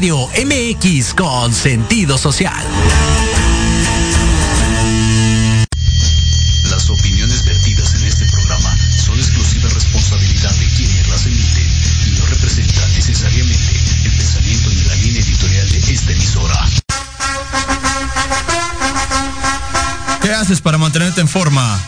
Radio MX con sentido social. Las opiniones vertidas en este programa son exclusiva responsabilidad de quienes las emiten y no representan necesariamente el pensamiento ni la línea editorial de esta emisora. ¿Qué haces para mantenerte en forma?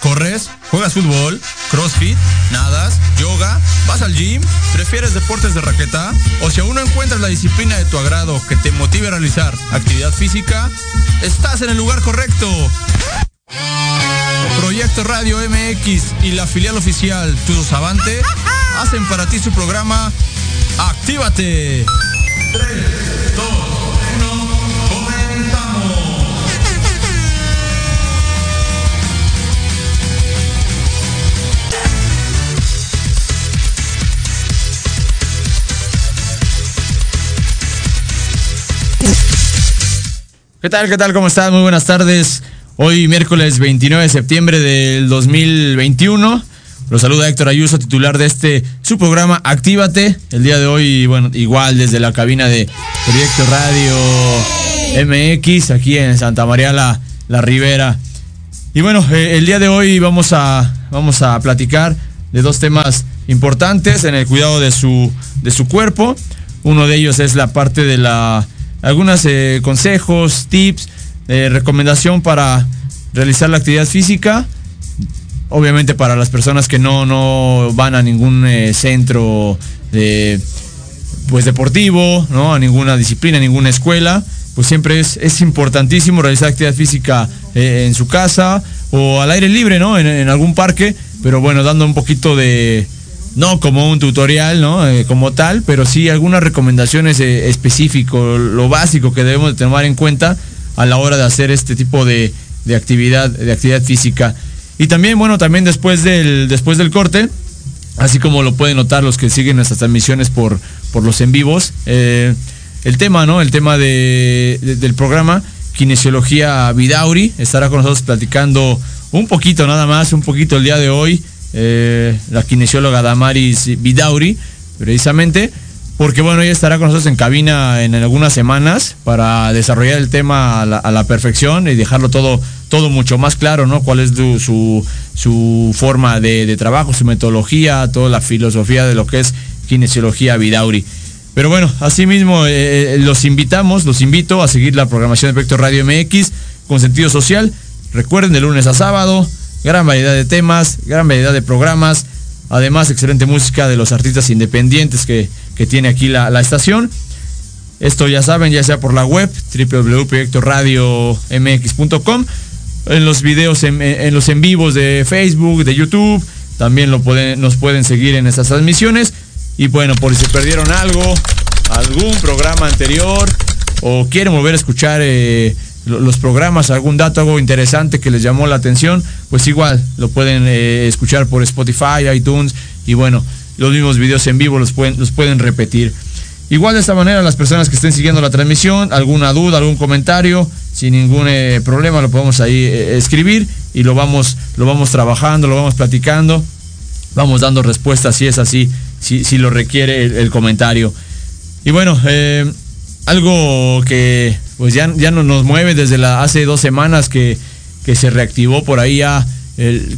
¿Corres? ¿Juegas fútbol? ¿Crossfit? ¿Nadas? ¿Yoga? ¿Vas al gym? ¿Prefieres deportes de raqueta? ¿O si aún no encuentras la disciplina de tu agrado que te motive a realizar actividad física? Estás en el lugar correcto. Proyecto Radio MX y la filial oficial Avante hacen para ti su programa Actívate. 3, ¿Qué tal? ¿Qué tal? ¿Cómo están? Muy buenas tardes. Hoy miércoles 29 de septiembre del 2021. Los saluda Héctor Ayuso, titular de este su programa Actívate. El día de hoy, bueno, igual desde la cabina de Proyecto Radio MX, aquí en Santa María la, la Ribera. Y bueno, eh, el día de hoy vamos a, vamos a platicar de dos temas importantes en el cuidado de su, de su cuerpo. Uno de ellos es la parte de la algunos eh, consejos, tips, eh, recomendación para realizar la actividad física. Obviamente para las personas que no, no van a ningún eh, centro de, pues deportivo, ¿no? a ninguna disciplina, a ninguna escuela, pues siempre es, es importantísimo realizar actividad física en su casa o al aire libre, ¿no? En algún parque, pero bueno, dando un poquito de, no como un tutorial, ¿no? Eh, como tal, pero sí algunas recomendaciones eh, específico, lo básico que debemos de tomar en cuenta a la hora de hacer este tipo de, de actividad, de actividad física. Y también, bueno, también después del, después del corte, así como lo pueden notar los que siguen nuestras transmisiones por, por los en vivos, eh, el tema, ¿no? El tema de- del programa, Kinesiología Vidauri, estará con nosotros platicando un poquito nada más, un poquito el día de hoy, eh, la kinesióloga Damaris Vidauri, precisamente, porque bueno, ella estará con nosotros en cabina en, algunas semanas para desarrollar el tema a la, perfección y dejarlo todo, todo mucho más claro, ¿no? Cuál es su, su, forma de, trabajo, su metodología, toda la filosofía de lo que es kinesiología Vidauri. Pero bueno, asimismo eh, los invitamos, los invito a seguir la programación de Proyecto Radio MX con sentido social. Recuerden de lunes a sábado, gran variedad de temas, gran variedad de programas, además excelente música de los artistas independientes que, que tiene aquí la, la estación. Esto ya saben, ya sea por la web www.proyectoradiomx.com, en los videos, en, los en vivos de Facebook, de YouTube, también lo pueden, nos pueden seguir en estas transmisiones. Y bueno, por si perdieron algo, algún programa anterior o quieren volver a escuchar eh, los programas, algún dato, algo interesante que les llamó la atención, pues igual lo pueden eh, escuchar por Spotify, iTunes y bueno, los mismos videos en vivo los pueden, los pueden repetir. Igual de esta manera las personas que estén siguiendo la transmisión, alguna duda, algún comentario, sin ningún eh, problema lo podemos ahí eh, escribir y lo vamos, lo vamos trabajando, lo vamos platicando, vamos dando respuestas si es así, si, si lo requiere el, comentario. Y bueno, algo que pues ya, ya no nos mueve desde la, hace dos semanas que, que se reactivó por ahí ya,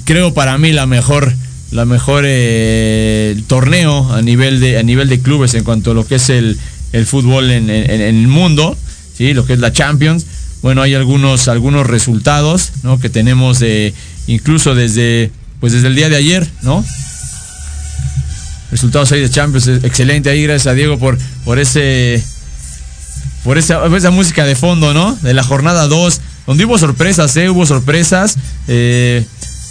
creo para mí la mejor, la mejor eh, torneo a nivel de, a nivel de clubes en cuanto a lo que es el, el fútbol en, en- el mundo, ¿sí? lo que es la Champions. Bueno, hay algunos, algunos resultados ¿no? que tenemos de, incluso desde, pues desde el día de ayer, ¿no? resultados ahí de Champions, excelente ahí, gracias a Diego por, por ese por esa, esa música de fondo, ¿no? De la jornada 2, donde hubo sorpresas, ¿eh? Hubo sorpresas. eh,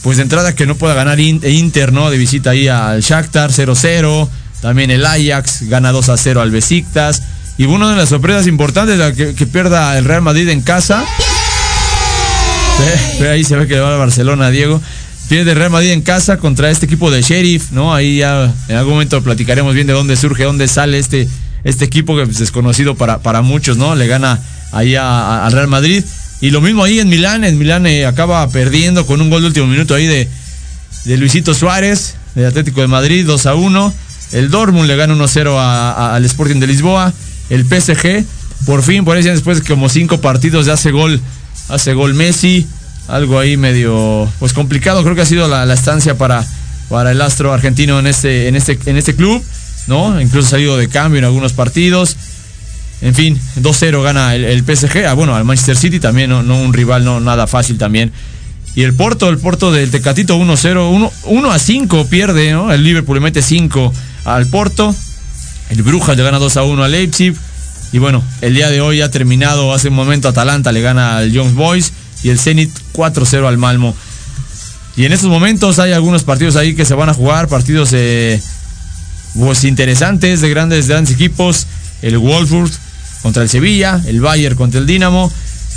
pues de entrada que no pueda ganar In- Inter, ¿no? De visita ahí al Shakhtar 0-0. También el Ajax gana 2 a 0 al Besiktas. Y una de las sorpresas importantes, que, pierda el Real Madrid en casa. Ahí se ve que le va a Barcelona, Diego. Pierde el Real Madrid en casa contra este equipo de Sheriff, ¿no? Ahí ya en algún momento platicaremos bien de dónde surge, dónde sale este, este equipo que es desconocido para, para muchos, ¿no? Le gana ahí al Real Madrid. Y lo mismo ahí en Milán, en Milán eh, acaba perdiendo con un gol de último minuto ahí de, de Luisito Suárez, de Atlético de Madrid, 2 a 1. El Dortmund le gana 1-0 al Sporting de Lisboa. El PSG, por fin, por ahí después de como cinco partidos ya hace gol, hace gol Messi. Algo ahí medio, pues complicado, creo que ha sido la, estancia para, para el astro argentino en este, en este, en este club, ¿no? Incluso ha salido de cambio en algunos partidos. En fin, 2-0 gana el, PSG. Ah, bueno, al Manchester City también, no, un rival no nada fácil también. Y el Porto, el Porto del Tecatito 1-0, 1, a 5 pierde. El Liverpool le mete 5 al Porto. El Brujas le gana 2 a 1 al Leipzig. Y bueno, el día de hoy ha terminado, hace un momento Atalanta le gana al Young Boys y el Zenit 4-0 al Malmo. Y en estos momentos hay algunos partidos ahí que se van a jugar, partidos pues, interesantes de grandes, grandes equipos. El Wolfsburg contra el Sevilla, el Bayern contra el Dinamo,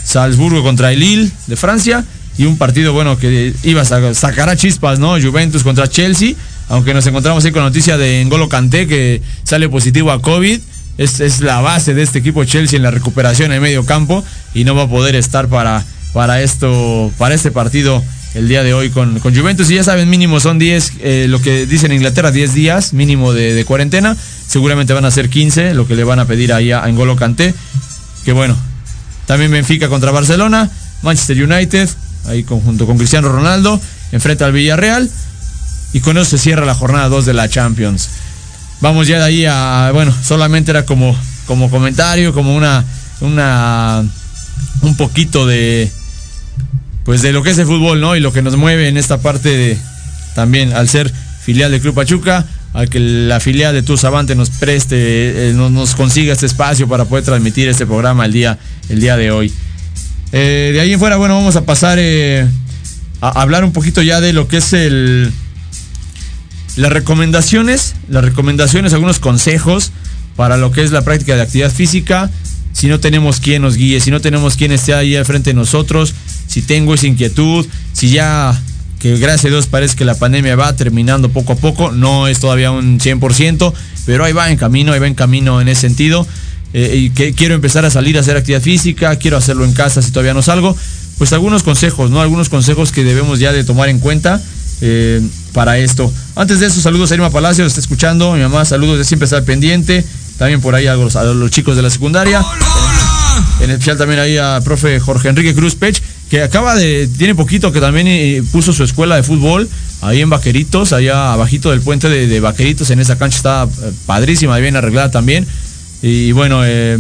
Salzburgo contra el Lille de Francia y un partido bueno que iba a sacar a chispas, ¿no? Juventus contra Chelsea, aunque nos encontramos ahí con noticia de Ngolo Kanté que sale positivo a COVID. Es, es, la base de este equipo Chelsea en la recuperación en medio campo y no va a poder estar para, para esto, para este partido el día de hoy con, con Juventus. Y ya saben, mínimo son 10, eh, lo que dicen en Inglaterra, 10 días mínimo de, cuarentena. Seguramente van a ser 15, lo que le van a pedir ahí a, Ngolo Kanté. Que bueno, también Benfica contra Barcelona, Manchester United, ahí conjunto con Cristiano Ronaldo, enfrenta al Villarreal. Y con eso se cierra la jornada 2 de la Champions. Vamos ya de ahí a, bueno, solamente era como, como comentario, como una, una, un poquito de, pues de lo que es el fútbol, ¿no? Y lo que nos mueve en esta parte de, también al ser filial de Club Pachuca, a que la filial de Tu nos preste, eh, nos, consiga este espacio para poder transmitir este programa el día, el día de hoy. Eh, de ahí en fuera, bueno, vamos a pasar eh, a hablar un poquito ya de lo que es el. Las recomendaciones, las recomendaciones, algunos consejos para lo que es la práctica de actividad física. Si no tenemos quien nos guíe, si no tenemos quien esté ahí al frente de nosotros, si tengo esa inquietud, si ya que gracias a Dios parece que la pandemia va terminando poco a poco, no es todavía un 100%, pero ahí va en camino, ahí va en camino en ese sentido. Eh, y que quiero empezar a salir a hacer actividad física, quiero hacerlo en casa si todavía no salgo, pues algunos consejos, ¿no? Algunos consejos que debemos ya de tomar en cuenta eh, para esto. Antes de eso, saludos a Irma Palacio, está escuchando, mi mamá, saludos de siempre estar pendiente, también por ahí a los, a los chicos de la secundaria. En especial también ahí a profe Jorge Enrique Cruz Pech, que acaba de, tiene poquito que también eh, puso su escuela de fútbol ahí en Vaqueritos, allá abajito del puente de, Vaqueritos, en esa cancha está eh, padrísima, bien arreglada también. Y bueno, eh,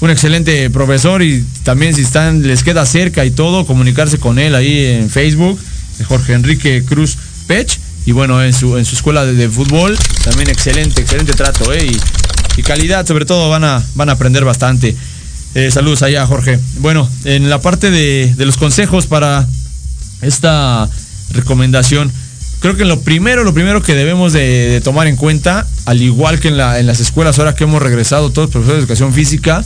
un excelente profesor y también si están, les queda cerca y todo, comunicarse con él ahí en Facebook, Jorge Enrique Cruz Pech. Y bueno, en su, en su escuela de, fútbol, también excelente, excelente trato, y, y calidad, sobre todo van a, van a aprender bastante. Eh, saludos allá, Jorge. Bueno, en la parte de, los consejos para esta recomendación, creo que lo primero, lo primero que debemos de, tomar en cuenta, al igual que en, las escuelas ahora que hemos regresado todos profesores de educación física,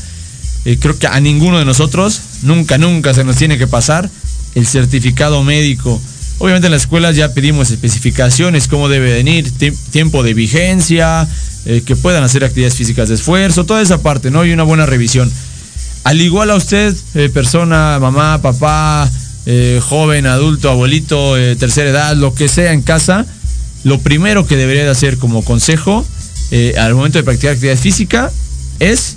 eh, creo que a ninguno de nosotros, nunca, nunca se nos tiene que pasar el certificado médico. Obviamente en las escuelas ya pedimos especificaciones, cómo debe venir, tiempo de vigencia, eh, que puedan hacer actividades físicas de esfuerzo, toda esa parte, ¿no? Y una buena revisión. Al igual a usted, eh, persona, mamá, papá, eh, joven, adulto, abuelito, tercera edad, lo que sea en casa, lo primero que debería de hacer como consejo al momento de practicar actividad física es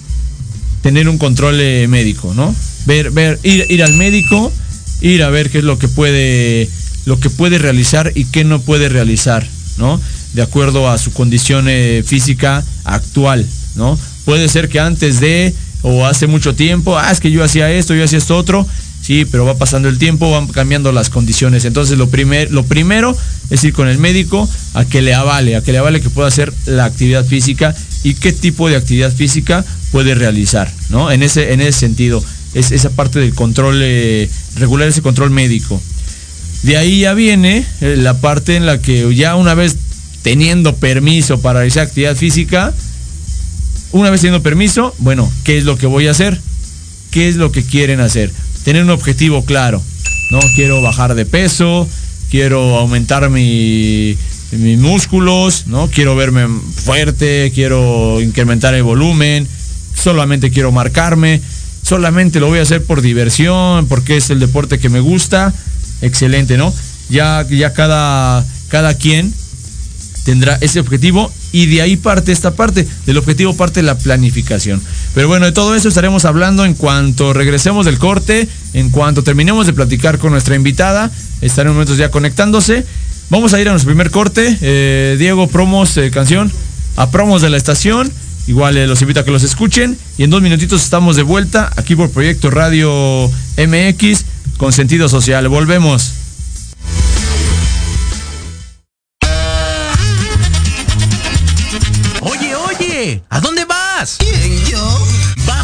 tener un control médico, ¿no? Ver, ver, ir, ir al médico, ir a ver qué es lo que puede, lo que puede realizar y qué no puede realizar, ¿no? De acuerdo a su condición física actual, ¿no? Puede ser que antes de o hace mucho tiempo, ah, es que yo hacía esto, yo hacía esto otro. Sí, pero va pasando el tiempo, van cambiando las condiciones. Entonces lo, primer, lo primero es ir con el médico a que le avale, a que le avale que pueda hacer la actividad física y qué tipo de actividad física puede realizar, ¿no? En ese, en ese sentido, es esa parte del control, eh, regular ese control médico. De ahí ya viene eh, la parte en la que ya una vez teniendo permiso para realizar actividad física, una vez teniendo permiso, bueno, ¿qué es lo que voy a hacer? ¿Qué es lo que quieren hacer? Tener un objetivo claro. ¿no? Quiero bajar de peso, quiero aumentar mi, mis músculos, ¿no? Quiero verme fuerte, quiero incrementar el volumen, solamente quiero marcarme, solamente lo voy a hacer por diversión, porque es el deporte que me gusta. Excelente, ¿no? Ya, ya cada, cada quien tendrá ese objetivo y de ahí parte esta parte, del objetivo parte la planificación. Pero bueno, de todo eso estaremos hablando en cuanto regresemos del corte, en cuanto terminemos de platicar con nuestra invitada, estará en momentos ya conectándose. Vamos a ir a nuestro primer corte, eh, Diego, promos, eh, canción, a promos de la estación. Igual eh, los invito a que los escuchen y en dos minutitos estamos de vuelta aquí por Proyecto Radio MX con sentido social. Volvemos. ¿A dónde vas? ¿Quién, yo?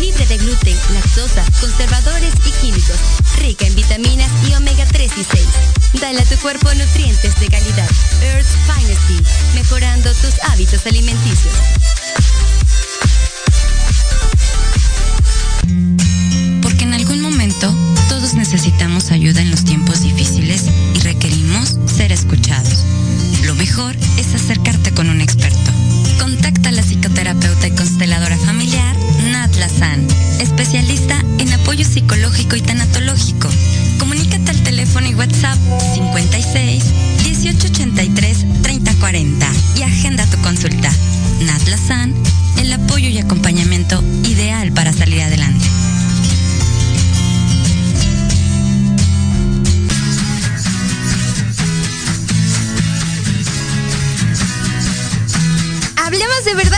Libre de gluten, lactosa, conservadores y químicos. Rica en vitaminas y omega 3 y 6. Dale a tu cuerpo nutrientes de calidad. Earth's Finest. Mejorando tus hábitos alimenticios. Porque en algún momento todos necesitamos ayuda en los tiempos difíciles y requerimos ser escuchados. Lo mejor es acercarte con un experto. Contacta a la psicoterapeuta y consteladora familiar Nat Lazan, especialista en apoyo psicológico y tanatológico. Comunícate al teléfono y WhatsApp 56 1883 3040 y agenda tu consulta. Nat Lazan, el apoyo y acompañamiento ideal para salir adelante. Hablemos de verdades.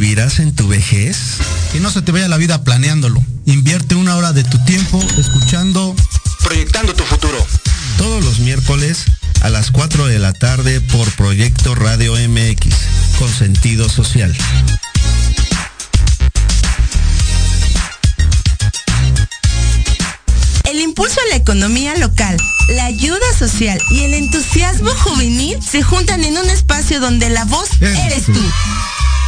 vivirás en tu vejez? Que no se te vaya la vida planeándolo. Invierte una hora de tu tiempo escuchando Proyectando tu futuro. Todos los miércoles a las 4 de la tarde por Proyecto Radio MX con sentido social. El impulso a la economía local, la ayuda social y el entusiasmo juvenil se juntan en un espacio donde la voz eres tú.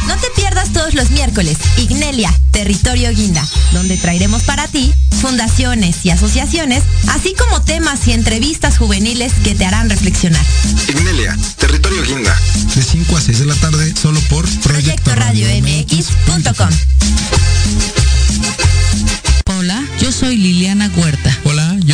No te pierdas todos los miércoles Ignelia, Territorio Guinda, donde traeremos para ti fundaciones y asociaciones, así como temas y entrevistas juveniles que te harán reflexionar. Ignelia, Territorio Guinda. de 5 a 6 de la tarde solo por Proyecto Radio MX.com. Hola, yo soy Liliana Huerta. Hola,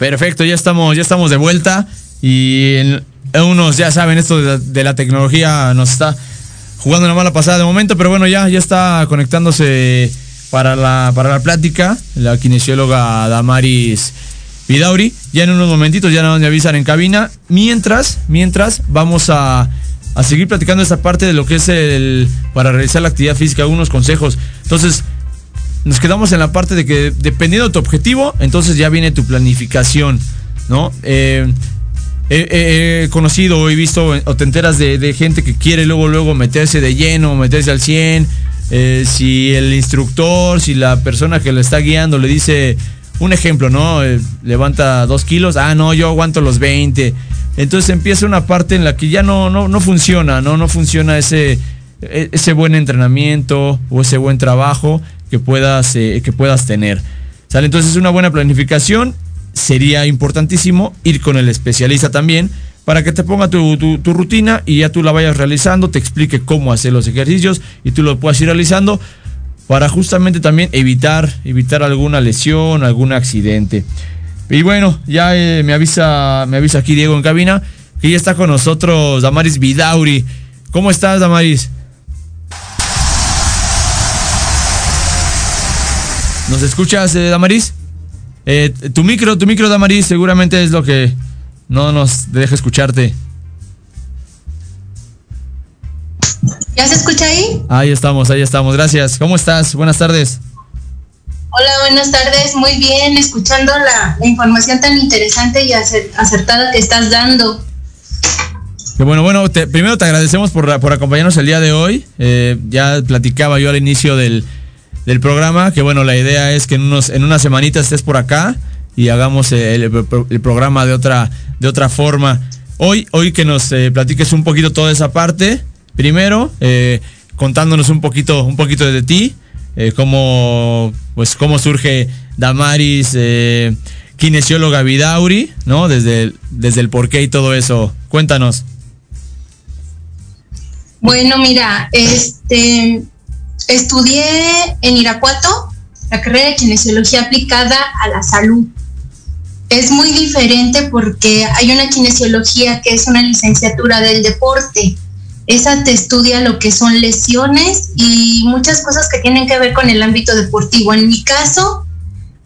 Perfecto, ya estamos, ya estamos de vuelta y en- unos ya saben esto de la, tecnología nos está jugando una mala pasada de momento, pero bueno ya ya está conectándose para la para la plática la kinesióloga Damaris Vidauri. Ya en unos momentitos ya nos avisan en cabina. Mientras mientras vamos a a seguir platicando esta parte de lo que es el para realizar la actividad física, algunos consejos. Entonces, nos quedamos en la parte de que dependiendo de tu objetivo, entonces ya viene tu planificación, ¿no? Eh, he, conocido he visto o te enteras de, de gente que quiere luego, luego meterse de lleno, meterse al 100. eh, si el instructor, si la persona que lo está guiando le dice, un ejemplo, ¿no? Eh, levanta dos kilos, ah, no, yo aguanto los 20. Entonces empieza una parte en la que ya no, no, no funciona, ¿no? No funciona ese, e- ese buen entrenamiento o ese buen trabajo que puedas, eh, que puedas tener. Entonces una buena planificación sería importantísimo ir con el especialista también para que te ponga tu, tu, rutina y ya tú la vayas realizando, te explique cómo hacer los ejercicios y tú lo puedas ir realizando para justamente también evitar, evitar alguna lesión, algún accidente. Y bueno, ya eh, me avisa, me avisa aquí Diego en cabina, que ya está con nosotros Damaris Vidauri. ¿Cómo estás, Damaris? ¿Nos escuchas, eh, Damaris? Eh, tu micro, tu micro, Damaris, seguramente es lo que no nos deja escucharte. ¿Ya se escucha ahí? Ahí estamos, ahí estamos. Gracias. ¿Cómo estás? Buenas tardes. Hola, buenas tardes. Muy bien, escuchando la, información tan interesante y acertada que estás dando. Bueno, bueno, primero te agradecemos por, por acompañarnos el día de hoy. Eh, ya platicaba yo al inicio del, del programa, que bueno, la idea es que en, unos, en unas semanitas estés por acá y hagamos el, programa de otra, de otra forma. Hoy, hoy que nos eh, platiques un poquito toda esa parte, primero, eh, contándonos un poquito, un poquito de ti, eh, cómo, pues, cómo surge Damaris, kinesióloga Vidauri, ¿no? Desde desde el porqué y todo eso. Cuéntanos. Bueno, mira, este, Estudié en Irapuato la carrera de kinesiología aplicada a la salud. Es muy diferente porque hay una kinesiología que es una licenciatura del deporte. Esa te estudia lo que son lesiones y muchas cosas que tienen que ver con el ámbito deportivo. En mi caso,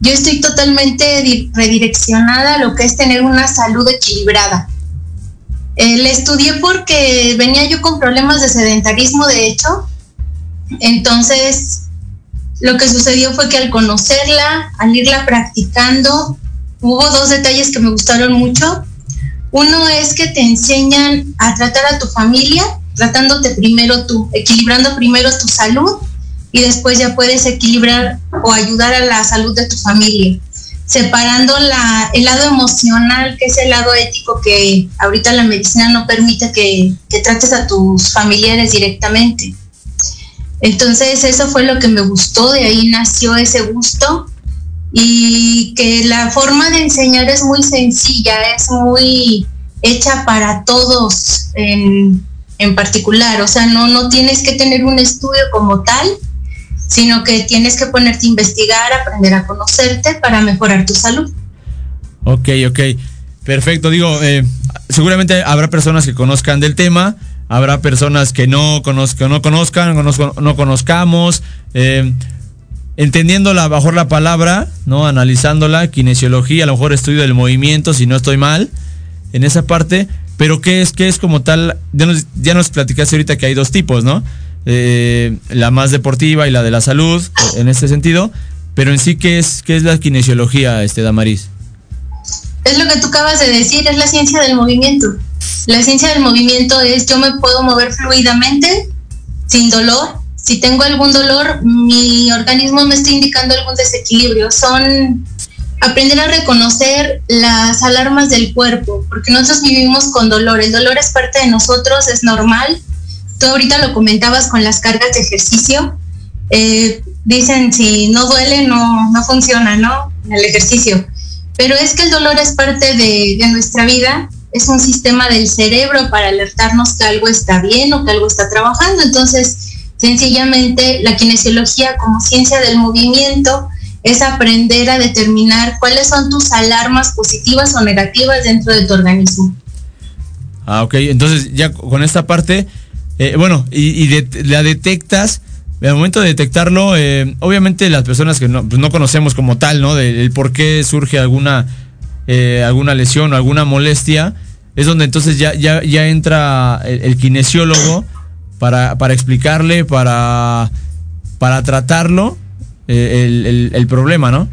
yo estoy totalmente redireccionada a lo que es tener una salud equilibrada. Eh, la estudié porque venía yo con problemas de sedentarismo, de hecho, entonces, lo que sucedió fue que al conocerla, al irla practicando, hubo dos detalles que me gustaron mucho. Uno es que te enseñan a tratar a tu familia, tratándote primero tú, equilibrando primero tu salud y después ya puedes equilibrar o ayudar a la salud de tu familia, separando la, el lado emocional, que es el lado ético que ahorita la medicina no permite que, que trates a tus familiares directamente. Entonces eso fue lo que me gustó, de ahí nació ese gusto. Y que la forma de enseñar es muy sencilla, es muy hecha para todos en, particular, o sea, no, no tienes que tener un estudio como tal, sino que tienes que ponerte a investigar, aprender a conocerte para mejorar tu salud. Ok, ok, perfecto, digo, eh, seguramente habrá personas que conozcan del tema, habrá personas que no, conozcan, no conozcan, no, conozcamos. Eh, entendiéndola bajo la palabra, ¿no? Analizándola, kinesiología, a lo mejor estudio del movimiento, si no estoy mal, en esa parte. Pero ¿qué es, qué es como tal? Ya nos, ya nos platicaste ahorita que hay dos tipos, ¿no? Eh, la más deportiva y la de la salud, en este sentido. Pero en sí, ¿qué es, qué es la kinesiología, este Damaris? Es lo que tú acabas de decir, es la ciencia del movimiento. La ciencia del movimiento es yo me puedo mover fluidamente, sin dolor. Si tengo algún dolor, mi organismo me está indicando algún desequilibrio. Son aprender a reconocer las alarmas del cuerpo, porque nosotros vivimos con dolor. El dolor es parte de nosotros, es normal. Tú ahorita lo comentabas con las cargas de ejercicio. Eh, dicen si no duele, no, no funciona, ¿no? El ejercicio. Pero es que el dolor es parte de nuestra vida es un sistema del cerebro para alertarnos que algo está bien o que algo está trabajando. Entonces, sencillamente la kinesiología como ciencia del movimiento es aprender a determinar cuáles son tus alarmas positivas o negativas dentro de tu organismo. Ah, ok. Entonces ya con esta parte, eh, bueno, y, la detectas, al momento de detectarlo, eh, obviamente las personas que no, pues no, conocemos como tal, ¿no? Del por qué surge alguna, eh, alguna lesión o alguna molestia, es donde entonces ya, ya, ya entra el, kinesiólogo para, para, explicarle, para, para tratarlo eh, el, problema, ¿no?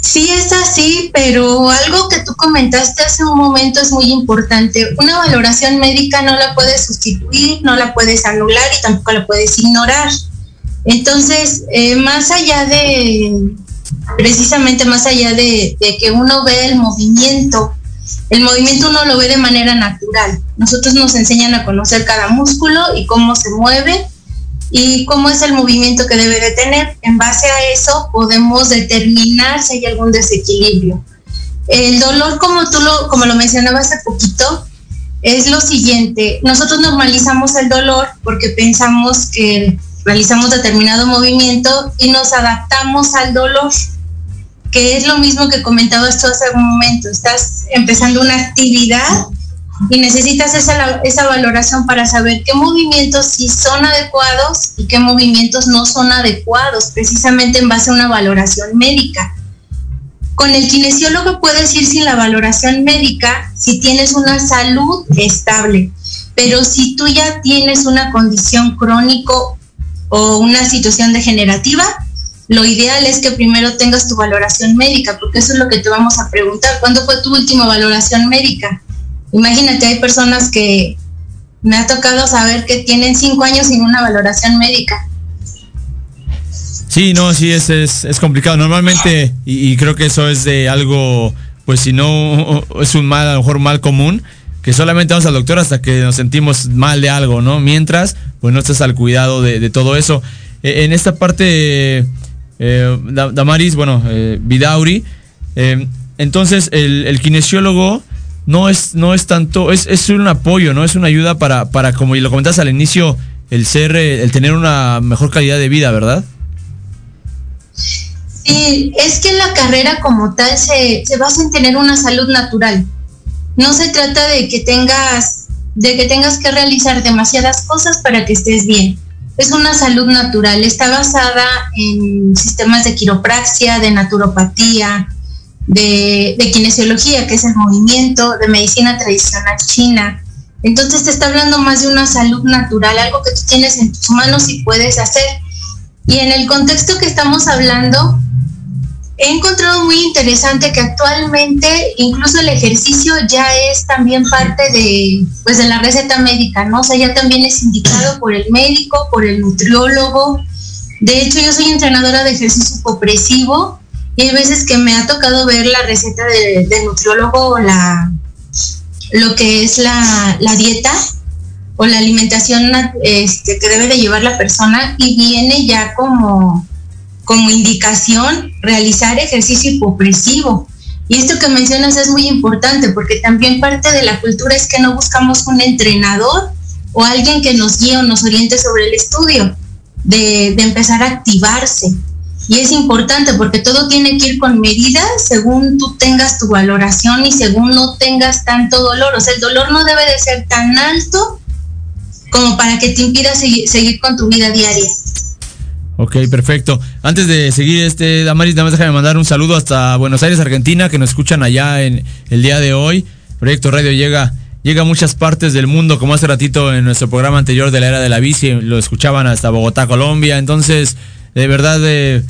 Sí, es así, pero algo que tú comentaste hace un momento es muy importante. Una valoración médica no la puedes sustituir, no la puedes anular y tampoco la puedes ignorar. Entonces, eh, más allá de, precisamente más allá de, que uno ve el movimiento, el movimiento uno lo ve de manera natural. Nosotros nos enseñan a conocer cada músculo y cómo se mueve y cómo es el movimiento que debe de tener. En base a eso podemos determinar si hay algún desequilibrio. El dolor, como tú lo, como lo mencionabas hace poquito, es lo siguiente. Nosotros normalizamos el dolor porque pensamos que realizamos determinado movimiento y nos adaptamos al dolor, que es lo mismo que comentabas tú hace un momento. Estás empezando una actividad y necesitas esa, esa valoración para saber qué movimientos sí son adecuados y qué movimientos no son adecuados, precisamente en base a una valoración médica. Con el kinesiólogo puedes ir sin la valoración médica si tienes una salud estable, pero si tú ya tienes una condición crónico o una situación degenerativa, lo ideal es que primero tengas tu valoración médica, porque eso es lo que te vamos a preguntar. ¿Cuándo fue tu última valoración médica? Imagínate, hay personas que me ha tocado saber que tienen cinco años sin una valoración médica Sí, no, sí, es, es, es complicado. Normalmente, y, creo que eso es de algo, pues si no es un mal, a lo mejor mal común, que solamente vamos al doctor hasta que nos sentimos mal de algo, ¿no? Mientras, pues no estás al cuidado de, todo eso. E, en esta parte, eh, Damaris, bueno, eh, Vidauri, eh, entonces el, el, kinesiólogo no es, no es tanto, es, es un apoyo, ¿no? Es una ayuda para, para, como lo comentas al inicio, el ser, el tener una mejor calidad de vida, ¿verdad? Sí, es que la carrera como tal se, se basa en tener una salud natural. No se trata de que tengas, de que tengas que realizar demasiadas cosas para que estés bien. Es una salud natural, está basada en sistemas de quiropraxia, de naturopatía, de, de kinesiología, que es el movimiento, de medicina tradicional china. Entonces te está hablando más de una salud natural, algo que tú tienes en tus manos y puedes hacer y en el contexto que estamos hablando, he encontrado muy interesante que actualmente incluso el ejercicio ya es también parte de, pues, de la receta médica, ¿no? O sea, ya también es indicado por el médico, por el nutriólogo. De hecho, yo soy entrenadora de ejercicio copresivo y hay veces que me ha tocado ver la receta del nutriólogo la, lo que es la, la dieta o la alimentación este, que debe de llevar la persona y viene ya como, como indicación realizar ejercicio hipopresivo. Y esto que mencionas es muy importante porque también parte de la cultura es que no buscamos un entrenador o alguien que nos guíe o nos oriente sobre el estudio, de, empezar a activarse. Y es importante porque todo tiene que ir con medidas según tú tengas tu valoración y según no tengas tanto dolor. O sea, el dolor no debe de ser tan alto como para que te impida seguir, con tu vida diaria. Ok, perfecto. Antes de seguir, este, Damaris, nada más déjame mandar un saludo hasta Buenos Aires, Argentina, que nos escuchan allá en el día de hoy. Proyecto Radio llega, llega a muchas partes del mundo, como hace ratito en nuestro programa anterior de la era de la bici, lo escuchaban hasta Bogotá, Colombia. Entonces, de verdad, de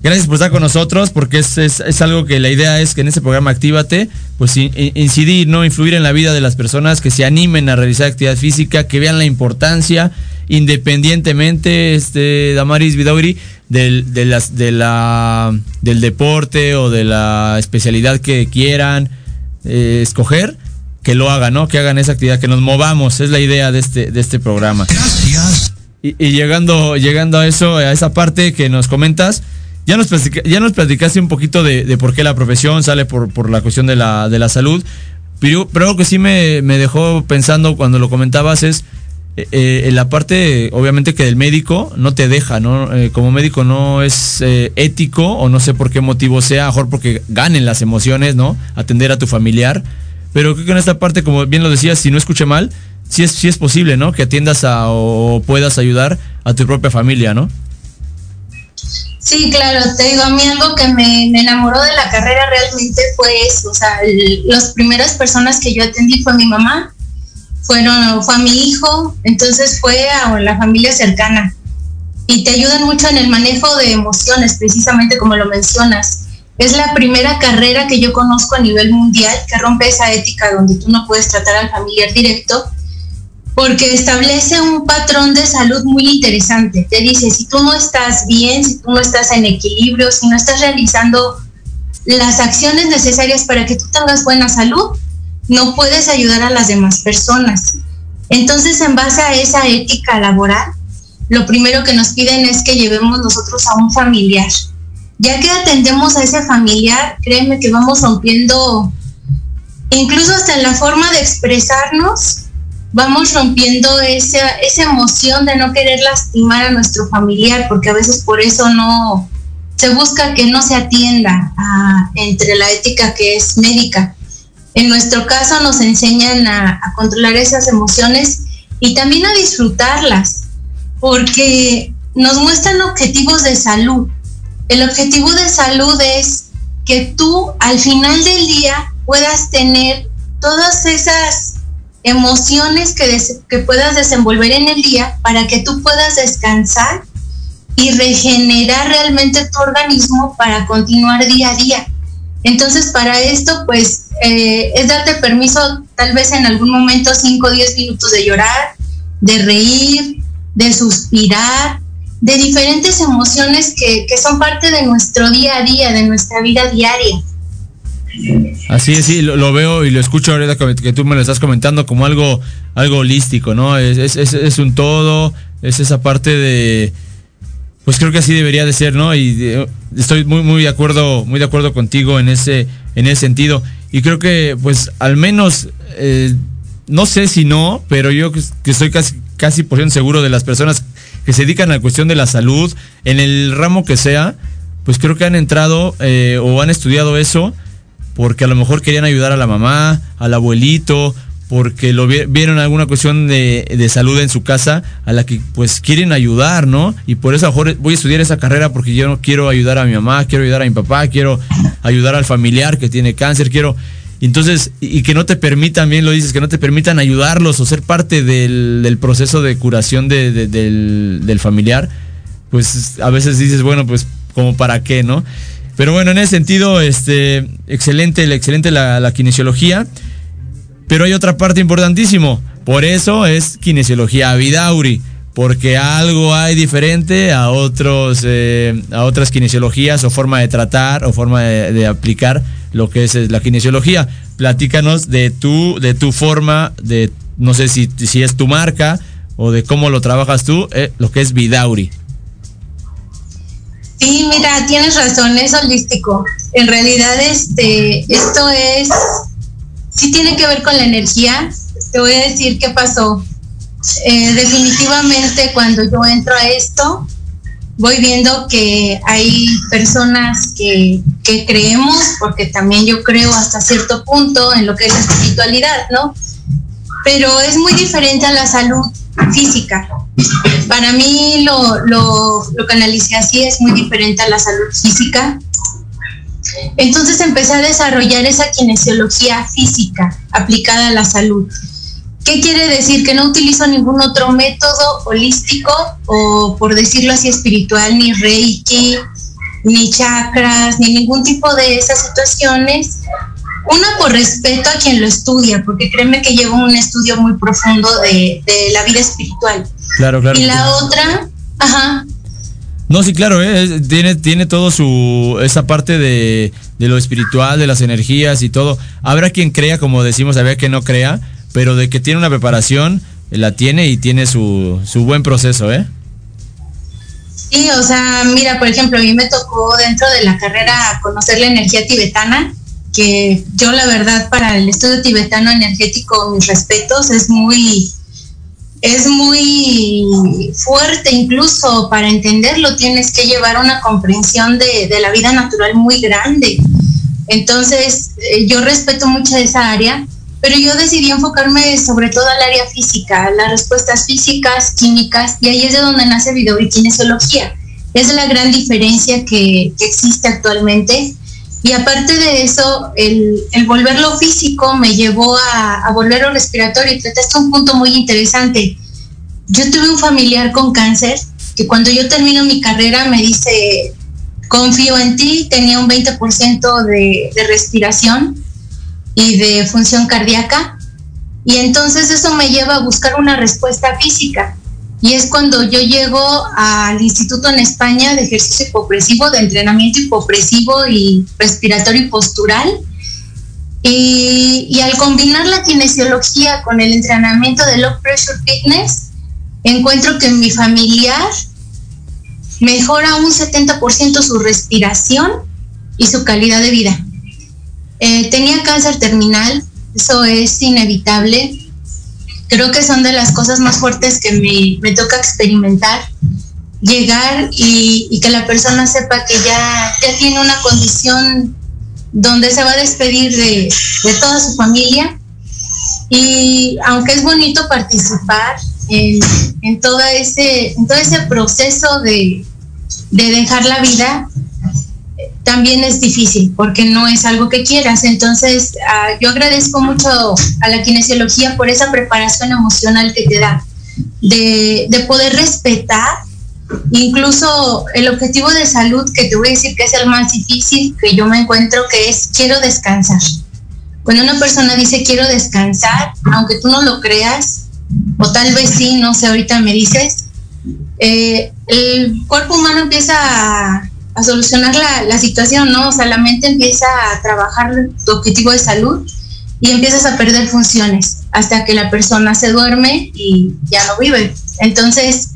Gracias por estar con nosotros, porque es, es, algo que la idea es que en este programa Actívate, pues incidir, ¿no? Influir en la vida de las personas, que se animen a realizar actividad física, que vean la importancia, independientemente, este, Damaris Vidauri, del, de las, de la, del deporte o de la especialidad que quieran eh, escoger, que lo hagan, ¿no? Que hagan esa actividad, que nos movamos, es la idea de este, de este programa. Gracias. Y, y llegando, llegando a eso, a esa parte que nos comentas, ya nos, ya nos platicaste un poquito de, por qué la profesión sale por, la cuestión de la, de la salud, pero, pero algo que sí me, dejó pensando cuando lo comentabas es eh, eh, en la parte, obviamente, que del médico no te deja, ¿no? Eh, como médico no es ético o no sé por qué motivo sea, mejor porque ganen las emociones, ¿no? Atender a tu familiar. Pero creo que en esta parte, como bien lo decías, si no escuché mal, sí es, sí es posible, ¿no? Que atiendas a, o puedas ayudar a tu propia familia, ¿no? Sí, claro, te digo, a mí algo que me, enamoró de la carrera realmente fue eso, o sea, las primeras personas que yo atendí fue mi mamá, fueron, fue a mi hijo, entonces fue a la familia cercana. Y te ayudan mucho en el manejo de emociones, precisamente como lo mencionas. Es la primera carrera que yo conozco a nivel mundial que rompe esa ética donde tú no puedes tratar al familiar directo porque establece un patrón de salud muy interesante. Te dice, si tú no estás bien, si tú no estás en equilibrio, si no estás realizando las acciones necesarias para que tú tengas buena salud, no puedes ayudar a las demás personas. Entonces, en base a esa ética laboral, lo primero que nos piden es que llevemos nosotros a un familiar. ya que atendemos a ese familiar, créeme que vamos rompiendo, incluso hasta en la forma de expresarnos, vamos rompiendo esa, esa emoción de no querer lastimar a nuestro familiar, porque a veces por eso no se busca que no se atienda entre la ética que es médica. En nuestro caso nos enseñan a, controlar esas emociones y también a disfrutarlas, porque nos muestran objetivos de salud. El objetivo de salud es que tú al final del día puedas tener todas esas emociones que, que puedas desenvolver en el día para que tú puedas descansar y regenerar realmente tu organismo para continuar día a día. Entonces, para esto, pues, eh, es darte permiso tal vez en algún momento 5 o 10 minutos de llorar, de reír, de suspirar, de diferentes emociones que, que son parte de nuestro día a día, de nuestra vida diaria. Así es, sí, lo, veo y lo escucho ahorita que, tú me lo estás comentando como algo, algo holístico, ¿no? Es, es, es, un todo, es esa parte de, pues creo que así debería de ser, ¿no? Y estoy muy, muy de acuerdo, muy de acuerdo contigo en ese, en ese sentido. Y creo que, pues, al menos, eh, no sé si no, pero yo que, estoy casi, casi por ciento seguro de las personas que se dedican a la cuestión de la salud, en el ramo que sea, pues creo que han entrado eh, o han estudiado eso porque a lo mejor querían ayudar a la mamá, al abuelito, porque lo vieron alguna cuestión de, salud en su casa a la que pues quieren ayudar, ¿no? Y por eso mejor voy a estudiar esa carrera porque yo no quiero ayudar a mi mamá, quiero ayudar a mi papá, quiero ayudar al familiar que tiene cáncer, quiero... Entonces, y que no te permitan, bien lo dices, que no te permitan ayudarlos o ser parte del, proceso de curación del, del familiar, pues a veces dices, bueno, pues como para qué, ¿no? Pero bueno, en ese sentido, este, excelente, excelente la, la kinesiología. Pero hay otra parte importantísimo. Por eso es kinesiología Vidauri. Porque algo hay diferente a otros, eh, a otras kinesiologías o forma de tratar o forma de, aplicar lo que es la kinesiología. Platícanos de tu, de tu forma, de no sé si, si es tu marca o de cómo lo trabajas tú, eh, lo que es Vidauri. Sí, mira, tienes razón, es holístico. En realidad, este, esto es, sí tiene que ver con la energía. Te voy a decir qué pasó. Eh, definitivamente cuando yo entro a esto, voy viendo que hay personas que, que creemos, porque también yo creo hasta cierto punto en lo que es la espiritualidad, ¿no? Pero es muy diferente a la salud física. Para mí lo, lo, lo canalicé así, es muy diferente a la salud física. Entonces empecé a desarrollar esa kinesiología física aplicada a la salud. ¿Qué quiere decir? Que no utilizo ningún otro método holístico o, por decirlo así, espiritual, ni reiki, ni chakras, ni ningún tipo de esas situaciones, una por respeto a quien lo estudia, porque créeme que llevo un estudio muy profundo de, la vida espiritual. Claro, claro. Y la otra, ajá. No, sí, claro, ¿eh? tiene, tiene todo su, esa parte de, lo espiritual, de las energías y todo. Habrá quien crea, como decimos, habría que no crea, pero de que tiene una preparación, la tiene y tiene su, su buen proceso, ¿eh? Sí, o sea, mira, por ejemplo, a mí me tocó dentro de la carrera conocer la energía tibetana que yo la verdad para el estudio tibetano energético, mis respetos, es muy, es muy fuerte incluso para entenderlo, tienes que llevar una comprensión de, la vida natural muy grande. Entonces, eh, yo respeto mucho esa área, pero yo decidí enfocarme sobre todo al área física, las respuestas físicas, químicas, y ahí es de donde nace video y kinesiología. Es la gran diferencia que, que existe actualmente y aparte de eso, el, volverlo físico me llevó a, a volverlo respiratorio. Y trataste un punto muy interesante. Yo tuve un familiar con cáncer que cuando yo termino mi carrera me dice, confío en ti, tenía un 20% de, de respiración y de función cardíaca. Y entonces eso me lleva a buscar una respuesta física. Y es cuando yo llego al Instituto en España de Ejercicio Hipopresivo, de Entrenamiento Hipopresivo y Respiratorio y Postural. Y, al combinar la kinesiología con el entrenamiento de Low Pressure Fitness, encuentro que mi familiar mejora un 70% su respiración y su calidad de vida. Eh, tenía cáncer terminal, eso es inevitable. Creo que son de las cosas más fuertes que me, toca experimentar. Llegar y, que la persona sepa que ya, ya tiene una condición donde se va a despedir de, toda su familia. Y aunque es bonito participar en, en, todo, ese, todo ese proceso de, de dejar la vida, también es difícil porque no es algo que quieras. Entonces, ah, yo agradezco mucho a la kinesiología por esa preparación emocional que te da, de, de, poder respetar incluso el objetivo de salud, que te voy a decir que es el más difícil que yo me encuentro, que es quiero descansar. Cuando una persona dice quiero descansar, aunque tú no lo creas, o tal vez sí, no sé, ahorita me dices, eh, el cuerpo humano empieza a a solucionar la, situación, ¿no? O sea, la mente empieza a trabajar tu objetivo de salud y empiezas a perder funciones hasta que la persona se duerme y ya no vive. Entonces,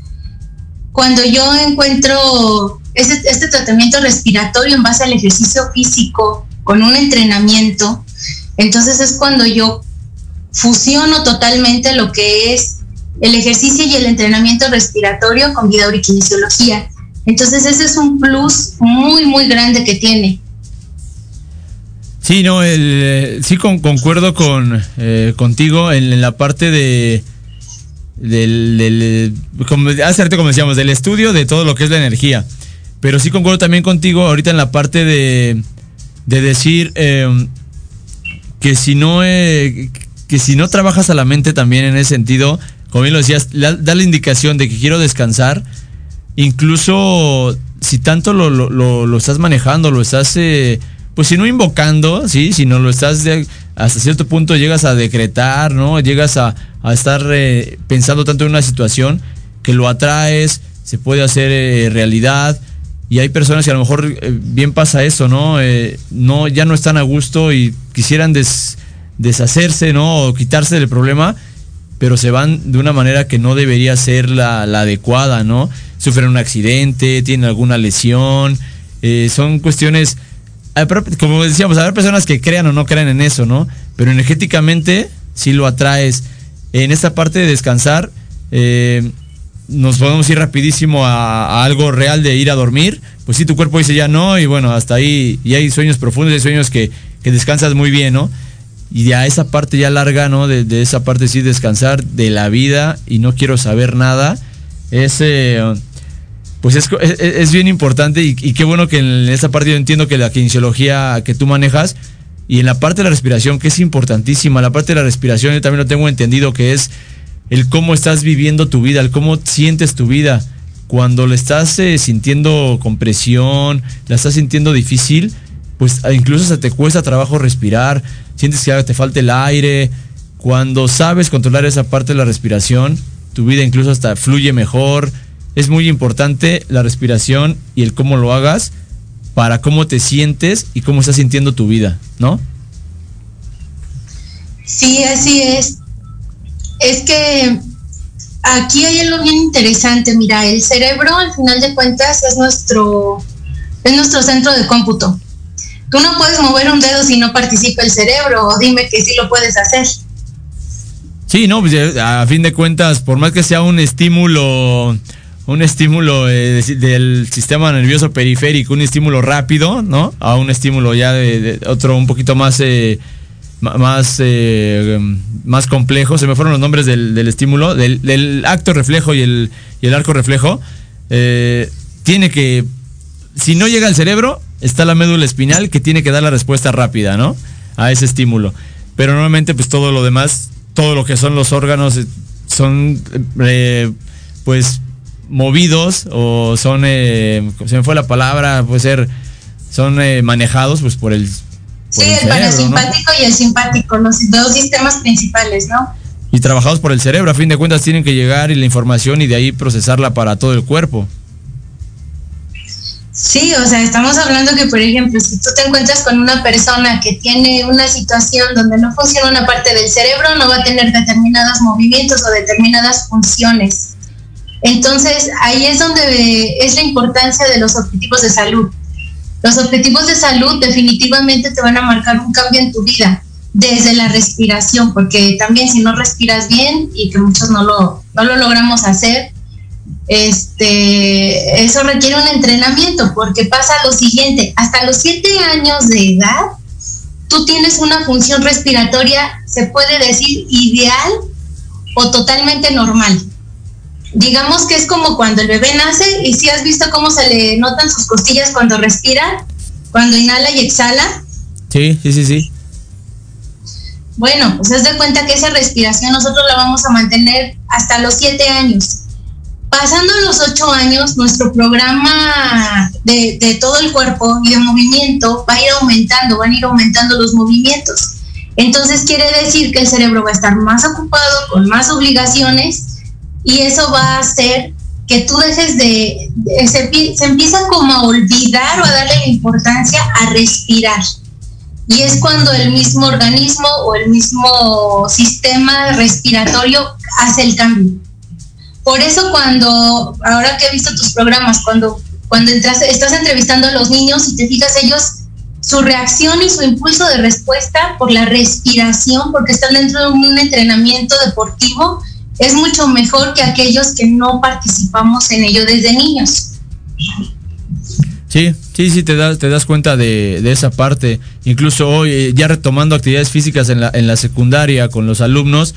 cuando yo encuentro este, este tratamiento respiratorio en base al ejercicio físico con un entrenamiento, entonces es cuando yo fusiono totalmente lo que es el ejercicio y el entrenamiento respiratorio con vida kinesiología. Entonces ese es un plus muy, muy grande que tiene. Sí, no, el, eh, sí concuerdo con eh, contigo en, la parte de del, como, hace como decíamos, del estudio de todo lo que es la energía. Pero sí concuerdo también contigo ahorita en la parte de, de decir em, que si no eh, que si no trabajas a la mente también en ese sentido, como bien lo decías, da la indicación de que quiero descansar incluso si tanto lo, lo, estás manejando, lo estás, eh, pues si no invocando, ¿sí? Si no lo estás, hasta cierto punto llegas a decretar, ¿no? Llegas a, estar eh, pensando tanto en una situación que lo atraes, se puede hacer eh, realidad. Y hay personas que a lo mejor bien pasa eso, ¿no? no ya no están a gusto y quisieran deshacerse, ¿no? O quitarse del problema, pero se van de una manera que no debería ser la, la adecuada, ¿no? Sufren un accidente, tienen alguna lesión, eh, son cuestiones, como decíamos, habrá personas que crean o no crean en eso, ¿no? Pero energéticamente si lo atraes. En esta parte de descansar, eh, nos podemos ir rapidísimo a, algo real de ir a dormir, pues si tu cuerpo dice ya no, y bueno, hasta ahí, y hay sueños profundos, hay sueños que, descansas muy bien, ¿no? Y ya esa parte ya larga, ¿no? De, de, esa parte sí descansar de la vida y no quiero saber nada, ese pues es, bien importante y, qué bueno que en esa parte yo entiendo que la kinesiología que tú manejas y en la parte de la respiración, que es importantísima, la parte de la respiración yo también lo tengo entendido, que es el cómo estás viviendo tu vida, el cómo sientes tu vida. Cuando le estás eh, sintiendo compresión, la estás sintiendo difícil, pues incluso se te cuesta trabajo respirar, sientes que te falta el aire. Cuando sabes controlar esa parte de la respiración, tu vida incluso hasta fluye mejor, es muy importante la respiración y el cómo lo hagas para cómo te sientes y cómo estás sintiendo tu vida, ¿no? Sí, así es. Es que aquí hay algo bien interesante. Mira, el cerebro, al final de cuentas, es nuestro, es nuestro centro de cómputo. Tú no puedes mover un dedo si no participa el cerebro, o dime que sí lo puedes hacer. Sí, no, pues, a fin de cuentas, por más que sea un estímulo un estímulo eh, del sistema nervioso periférico, un estímulo rápido, ¿no? A un estímulo ya de, otro un poquito más eh, más eh, más complejo. Se me fueron los nombres del, estímulo, del, acto reflejo y el, y el arco reflejo. tiene que, si no llega al cerebro, está la médula espinal que tiene que dar la respuesta rápida, ¿no? A ese estímulo. Pero normalmente, pues todo lo demás, todo lo que son los órganos, son pues movidos o son, eh, se me fue la palabra, puede ser, son eh, manejados pues por el... sí, el, parasimpático y el simpático, los dos sistemas principales, ¿no? Y trabajados por el cerebro, a fin de cuentas tienen que llegar y la información y de ahí procesarla para todo el cuerpo. Sí, o sea, estamos hablando que, por ejemplo, si tú te encuentras con una persona que tiene una situación donde no funciona una parte del cerebro, no va a tener determinados movimientos o determinadas funciones. Entonces, ahí es donde es la importancia de los objetivos de salud. Los objetivos de salud definitivamente te van a marcar un cambio en tu vida desde la respiración, porque también si no respiras bien y que muchos no lo, no lo logramos hacer, este, eso requiere un entrenamiento, porque pasa lo siguiente, hasta los siete años de edad, tú tienes una función respiratoria, se puede decir, ideal o totalmente normal. Digamos que es como cuando el bebé nace y si has visto cómo se le notan sus costillas cuando respira, cuando inhala y exhala. Sí, sí, sí, sí. Bueno, pues haz de cuenta que esa respiración nosotros la vamos a mantener hasta los siete años. Pasando los ocho años, nuestro programa de, de, todo el cuerpo y de movimiento va a ir aumentando, van a ir aumentando los movimientos. Entonces quiere decir que el cerebro va a estar más ocupado, con más obligaciones, y eso va a hacer que tú dejes de, se, empieza como a olvidar o a darle la importancia a respirar y es cuando el mismo organismo o el mismo sistema respiratorio hace el cambio. Por eso cuando, ahora que he visto tus programas, cuando, cuando estás entrevistando a los niños y te fijas ellos, su reacción y su impulso de respuesta por la respiración, porque están dentro de un entrenamiento deportivo, es mucho mejor que aquellos que no participamos en ello desde niños. Sí, sí, sí, te das, te das cuenta de, de esa parte. Incluso hoy, eh, ya retomando actividades físicas en la, en la secundaria con los alumnos,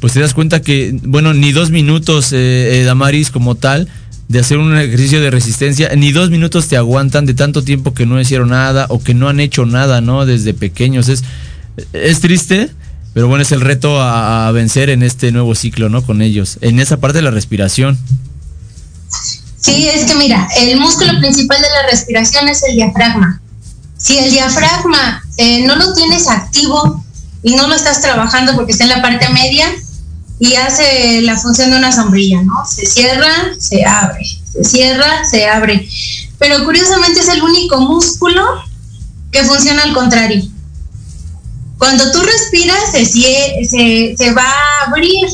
pues te das cuenta que, bueno, ni dos minutos, eh, eh, Damaris, como tal, de hacer un ejercicio de resistencia, ni dos minutos te aguantan de tanto tiempo que no hicieron nada o que no han hecho nada, ¿no? Desde pequeños. Es, es triste, pero bueno, es el reto a, vencer en este nuevo ciclo, ¿no? Con ellos. En esa parte de la respiración. Sí, es que mira, el músculo principal de la respiración es el diafragma. Si el diafragma eh, no lo tienes activo y no lo estás trabajando porque está en la parte media y hace la función de una sombrilla, ¿no? Se cierra, se abre, se cierra, se abre. Pero curiosamente es el único músculo que funciona al contrario. Cuando tú respiras, se, se, se va a abrir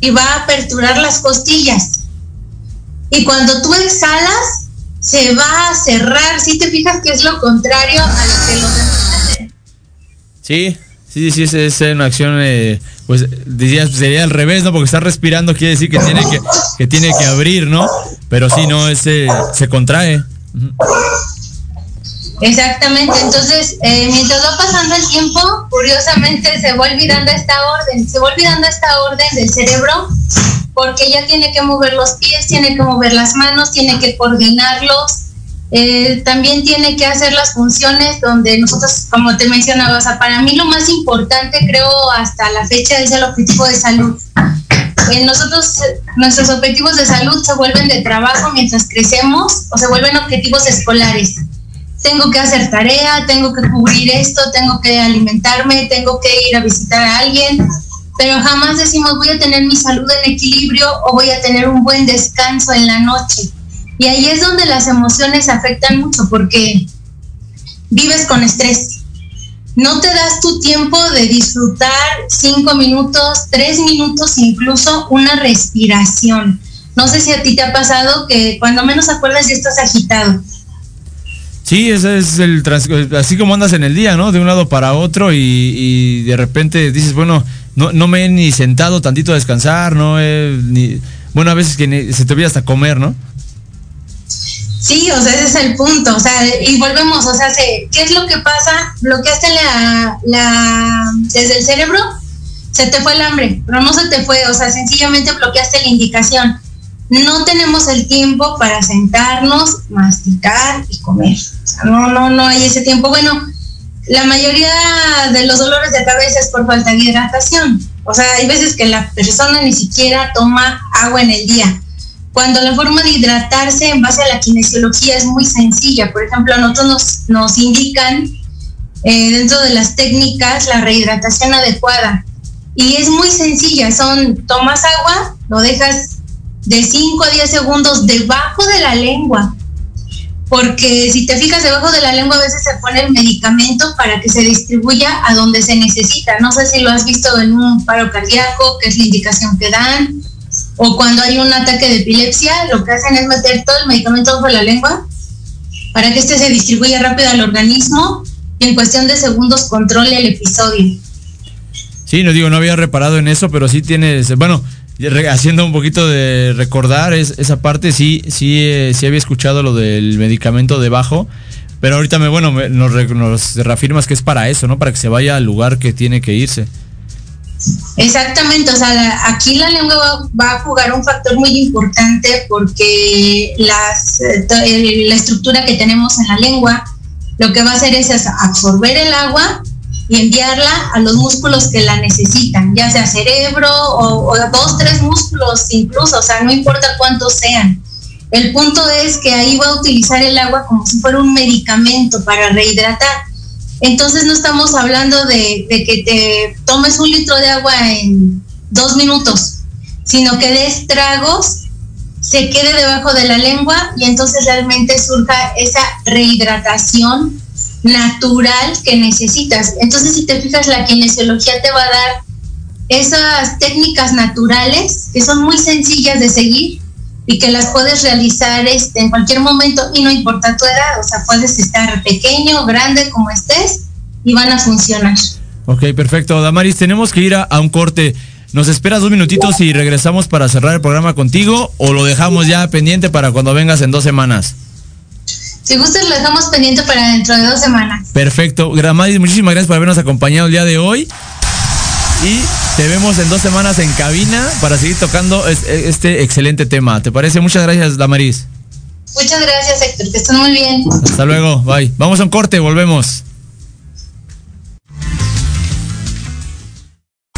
y va a aperturar las costillas y cuando tú exhalas, se va a cerrar. Si te fijas que es lo contrario a lo que los demás hacen. Sí, sí, sí, es, una acción, eh, pues dirías, sería al revés, ¿no? Porque está respirando quiere decir que tiene que, que tiene que abrir, ¿no? Pero sí, no, ese se contrae. Exactamente, entonces eh, mientras va pasando el tiempo, curiosamente se va olvidando esta orden, se va olvidando esta orden del cerebro porque ya tiene que mover los pies, tiene que mover las manos, tiene que coordinarlos, eh, también tiene que hacer las funciones donde nosotros, como te mencionaba, para mí lo más importante creo hasta la fecha es el objetivo de salud. Eh, nosotros, nuestros objetivos de salud se vuelven de trabajo mientras crecemos o se vuelven objetivos escolares tengo que hacer tarea, tengo que cubrir esto, tengo que alimentarme, tengo que ir a visitar a alguien, pero jamás decimos voy a tener mi salud en equilibrio o voy a tener un buen descanso en la noche. Y ahí es donde las emociones afectan mucho porque vives con estrés. No te das tu tiempo de disfrutar cinco minutos, tres minutos, incluso una respiración. No sé si a ti te ha pasado que cuando menos acuerdas ya estás agitado Sí, ese es el así como andas en el día, ¿no? De un lado para otro y, de repente dices, bueno, no, no, me he ni sentado tantito a descansar, no he ni bueno, a veces que se te olvida hasta comer, ¿no? Sí, o sea, ese es el punto, o sea, y volvemos, o sea, ¿qué es lo que pasa? Bloqueaste la, desde el cerebro, se te fue el hambre, pero no se te fue, o sea, sencillamente bloqueaste la indicación no tenemos el tiempo para sentarnos, masticar y comer. O sea, no, no, no hay ese tiempo. Bueno, la mayoría de los dolores de cabeza es por falta de hidratación. O sea, hay veces que la persona ni siquiera toma agua en el día. Cuando la forma de hidratarse en base a la kinesiología es muy sencilla. Por ejemplo, a nosotros nos, indican eh, dentro de las técnicas la rehidratación adecuada. Y es muy sencilla. Son, tomas agua, lo dejas de 5 a 10 segundos debajo de la lengua. Porque si te fijas debajo de la lengua a veces se pone el medicamento para que se distribuya a donde se necesita. No sé si lo has visto en un paro cardíaco, que es la indicación que dan. o cuando hay un ataque de epilepsia, lo que hacen es meter todo el medicamento bajo la lengua para que este se distribuya rápido al organismo y en cuestión de segundos controle el episodio. Sí, no digo, no había reparado en eso, pero sí tienes, bueno, haciendo un poquito de recordar esa parte, sí, sí, eh, sí había escuchado lo del medicamento debajo, pero ahorita me, bueno, nos, nos reafirmas que es para eso, ¿no? Para que se vaya al lugar que tiene que irse. Exactamente, o sea, aquí la lengua va, a jugar un factor muy importante porque las, eh, la estructura que tenemos en la lengua lo que va a hacer es absorber el agua y enviarla a los músculos que la necesitan, ya sea cerebro o, o dos, tres músculos incluso, o sea, no importa cuántos sean. El punto es que ahí va a utilizar el agua como si fuera un medicamento para rehidratar. Entonces no estamos hablando de, que te tomes un litro de agua en dos minutos, sino que des tragos, se quede debajo de la lengua y entonces realmente surja esa rehidratación natural que necesitas. Entonces si te fijas, la kinesiología te va a dar esas técnicas naturales que son muy sencillas de seguir y que las puedes realizar este, en cualquier momento y no importa tu edad, o sea, puedes estar pequeño, grande, como estés y van a funcionar. Ok, perfecto. Damaris, tenemos que ir a, un corte. ¿Nos esperas dos minutitos y regresamos para cerrar el programa contigo o lo dejamos ya pendiente para cuando vengas en dos semanas? Si gustas, lo dejamos pendiente para dentro de dos semanas. Perfecto. Damaris, muchísimas gracias por habernos acompañado el día de hoy. Y te vemos en dos semanas en cabina para seguir tocando este excelente tema. ¿Te parece? Muchas gracias, Damaris. Muchas gracias, Héctor. Que estén muy bien. Hasta luego. Bye. Vamos a un corte, volvemos.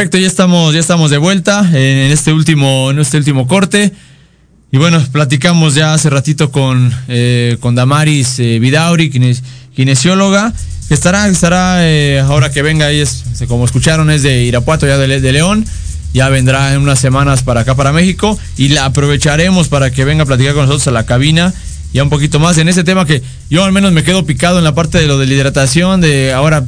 Perfecto, ya estamos, ya estamos de vuelta en este último, en este último corte. Y bueno, platicamos ya hace ratito con, eh, con Damaris eh, Vidauri, kinesióloga, que estará, estará eh, ahora que venga, y es, como escucharon, es de Irapuato, ya de, de, León. Ya vendrá en unas semanas para acá, para México, y la aprovecharemos para que venga a platicar con nosotros a la cabina ya un poquito más en ese tema que yo al menos me quedo picado en la parte de lo de la hidratación, de ahora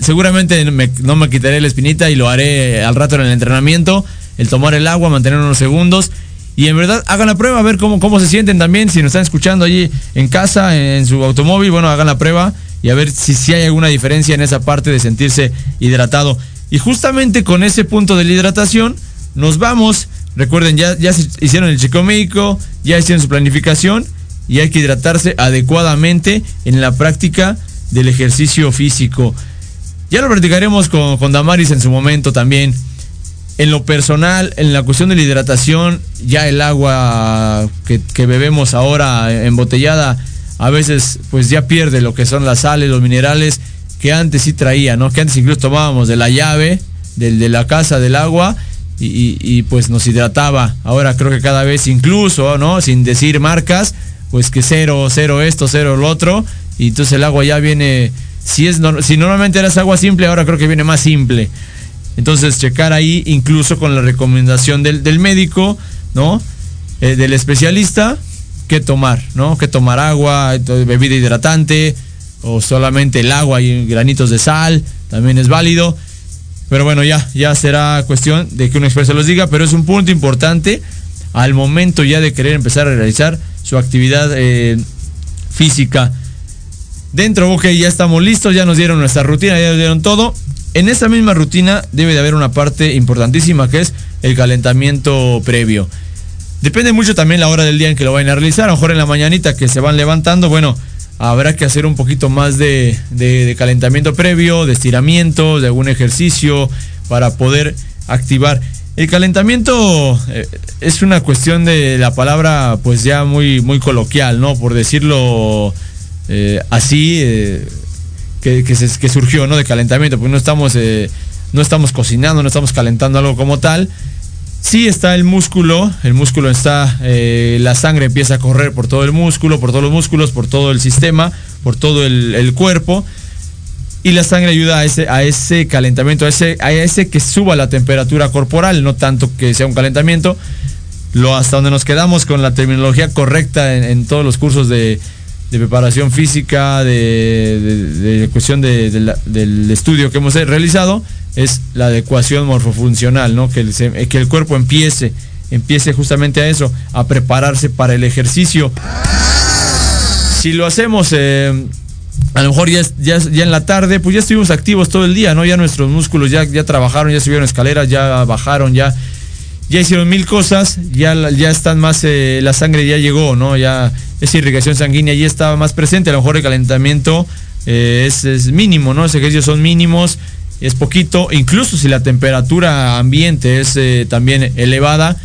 seguramente no me quitaré la espinita y lo haré al rato en el entrenamiento, el tomar el agua, mantener unos segundos. Y en verdad hagan la prueba, a ver cómo, cómo se sienten también, si nos están escuchando allí en casa, en su automóvil, bueno, hagan la prueba y a ver si, si hay alguna diferencia en esa parte de sentirse hidratado. Y justamente con ese punto de la hidratación, nos vamos. Recuerden, ya, ya hicieron el chico médico, ya hicieron su planificación y hay que hidratarse adecuadamente en la práctica del ejercicio físico. Ya lo practicaremos con, con Damaris en su momento también. En lo personal, en la cuestión de la hidratación, ya el agua que, que bebemos ahora embotellada a veces pues ya pierde lo que son las sales, los minerales que antes sí traía, ¿no? Que antes incluso tomábamos de la llave, del, de la casa del agua y, y, pues nos hidrataba. Ahora creo que cada vez incluso, ¿no? Sin decir marcas, pues que cero, cero esto, cero lo otro. Y entonces el agua ya viene, si, es, si normalmente eras agua simple, ahora creo que viene más simple. Entonces checar ahí incluso con la recomendación del, del médico, ¿no? Eh, del especialista, qué tomar, ¿no? Que tomar agua, bebida hidratante, o solamente el agua y granitos de sal, también es válido. Pero bueno, ya, ya será cuestión de que un experto los diga, pero es un punto importante al momento ya de querer empezar a realizar su actividad eh, física. Dentro, ok, ya estamos listos, ya nos dieron nuestra rutina, ya nos dieron todo. En esa misma rutina debe de haber una parte importantísima que es el calentamiento previo. Depende mucho también la hora del día en que lo vayan a realizar. A lo mejor en la mañanita que se van levantando, bueno, habrá que hacer un poquito más de, de, calentamiento previo, de estiramiento, de algún ejercicio para poder activar. El calentamiento eh, es una cuestión de la palabra pues ya muy, muy coloquial, ¿no? Por decirlo eh, así, eh, que, que, surgió, ¿no? De calentamiento, porque no estamos, eh, no estamos cocinando, no estamos calentando algo como tal. Sí está el músculo, el músculo está, la sangre empieza a correr por todo el músculo, por todos los músculos, por todo el sistema, por todo el, cuerpo y la sangre ayuda a ese, a ese calentamiento, a ese, a ese que suba la temperatura corporal, no tanto que sea un calentamiento. Lo hasta donde nos quedamos con la terminología correcta en todos los cursos de, de preparación física, de, de, de cuestión la, del estudio que hemos realizado, es la adecuación morfofuncional, ¿no? Que el, que el cuerpo empiece, empiece justamente a eso, a prepararse para el ejercicio. Si lo hacemos... Eh, a lo mejor ya, ya, ya, en la tarde, pues ya estuvimos activos todo el día, ¿no? Ya nuestros músculos ya, ya trabajaron, ya subieron escaleras, ya bajaron, ya, ya hicieron mil cosas, ya, ya están más, eh, la sangre ya llegó, ¿no? Ya esa irrigación sanguínea ya estaba más presente, a lo mejor el calentamiento eh, es, mínimo, ¿no? Los ejercicios son mínimos, es poquito, incluso si la temperatura ambiente es eh, también elevada,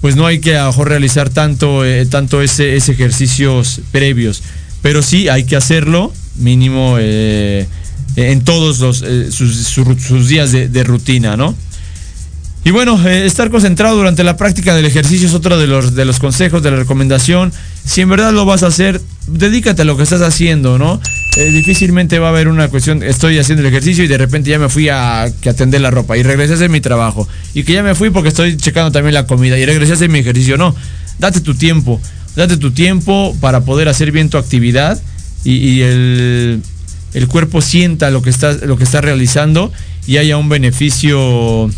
pues no hay que a lo mejor realizar tanto, tanto ese, ese ejercicios previos pero sí hay que hacerlo mínimo en todos los, sus, días de, de, rutina, ¿no? Y bueno, eh, estar concentrado durante la práctica del ejercicio es otro de los, de los consejos, de la recomendación. Si en verdad lo vas a hacer, dedícate a lo que estás haciendo, ¿no? difícilmente va a haber una cuestión, estoy haciendo el ejercicio y de repente ya me fui a que atender la ropa y regresé a hacer mi trabajo. Y que ya me fui porque estoy checando también la comida y regresé a hacer mi ejercicio. No, date tu tiempo date tu tiempo para poder hacer bien tu actividad y, el, el, cuerpo sienta lo que estás lo que está realizando y haya un beneficio